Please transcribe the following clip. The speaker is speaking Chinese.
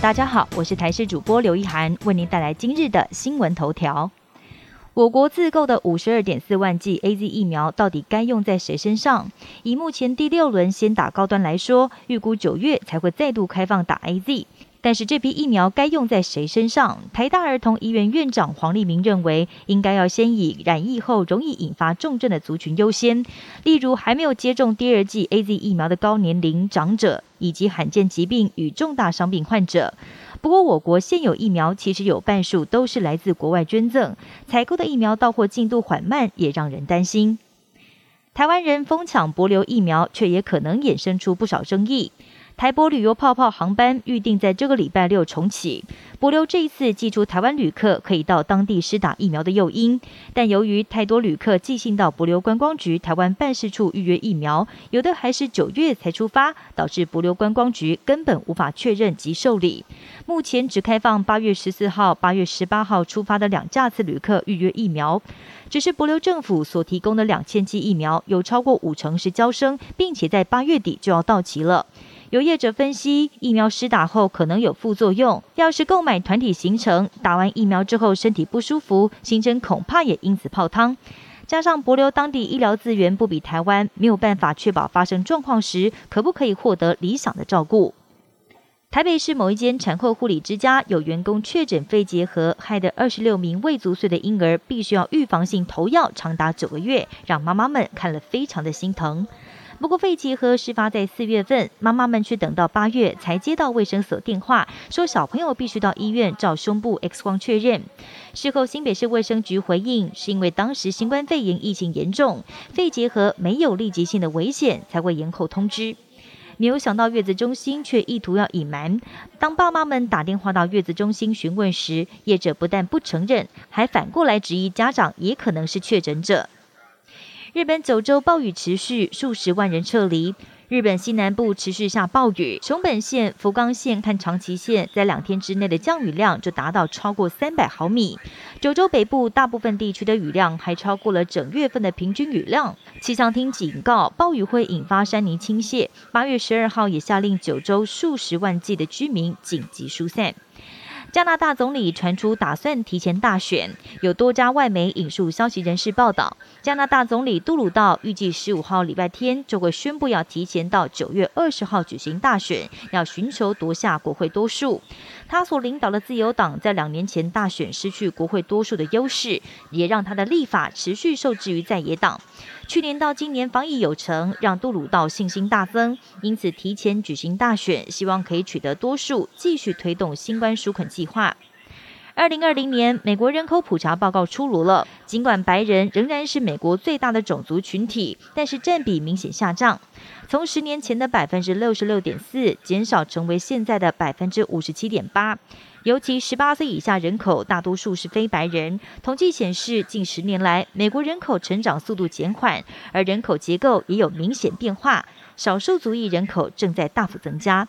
大家好，我是台视主播刘一涵，为您带来今日的新闻头条。我国自购的五十二点四万剂 A Z 疫苗，到底该用在谁身上？以目前第六轮先打高端来说，预估九月才会再度开放打 A Z。但是这批疫苗该用在谁身上？台大儿童医院院长黄立明认为，应该要先以染疫后容易引发重症的族群优先，例如还没有接种第二剂 A Z 疫苗的高年龄长者，以及罕见疾病与重大伤病患者。不过，我国现有疫苗其实有半数都是来自国外捐赠，采购的疫苗到货进度缓慢，也让人担心。台湾人疯抢博流疫苗，却也可能衍生出不少争议。台博旅游泡泡航班预定在这个礼拜六重启。博流这一次寄出台湾旅客可以到当地施打疫苗的诱因，但由于太多旅客寄信到博流观光局台湾办事处预约疫苗，有的还是九月才出发，导致博流观光局根本无法确认及受理。目前只开放八月十四号、八月十八号出发的两架次旅客预约疫苗，只是博流政府所提供的两千剂疫苗有超过五成是交生，并且在八月底就要到期了。有业者分析，疫苗施打后可能有副作用。要是购买团体行程，打完疫苗之后身体不舒服，行程恐怕也因此泡汤。加上博流当地医疗资源不比台湾，没有办法确保发生状况时可不可以获得理想的照顾。台北市某一间产后护理之家有员工确诊肺结核，害得二十六名未足岁的婴儿必须要预防性投药长达九个月，让妈妈们看了非常的心疼。不过肺结核事发在四月份，妈妈们却等到八月才接到卫生所电话，说小朋友必须到医院照胸部 X 光确认。事后新北市卫生局回应，是因为当时新冠肺炎疫情严重，肺结核没有立即性的危险，才会延后通知。没有想到月子中心却意图要隐瞒。当爸妈们打电话到月子中心询问时，业者不但不承认，还反过来质疑家长也可能是确诊者。日本九州暴雨持续，数十万人撤离。日本西南部持续下暴雨，熊本县、福冈县和长崎县在两天之内的降雨量就达到超过三百毫米。九州北部大部分地区的雨量还超过了整月份的平均雨量。气象厅警告，暴雨会引发山泥倾泻。八月十二号也下令九州数十万计的居民紧急疏散。加拿大总理传出打算提前大选，有多家外媒引述消息人士报道，加拿大总理杜鲁道预计十五号礼拜天就会宣布要提前到九月二十号举行大选，要寻求夺下国会多数。他所领导的自由党在两年前大选失去国会多数的优势，也让他的立法持续受制于在野党。去年到今年防疫有成，让杜鲁道信心大增，因此提前举行大选，希望可以取得多数，继续推动新冠纾困计划。二零二零年美国人口普查报告出炉了，尽管白人仍然是美国最大的种族群体，但是占比明显下降，从十年前的百分之六十六点四减少成为现在的百分之五十七点八。尤其十八岁以下人口大多数是非白人。统计显示，近十年来，美国人口成长速度减缓，而人口结构也有明显变化，少数族裔人口正在大幅增加。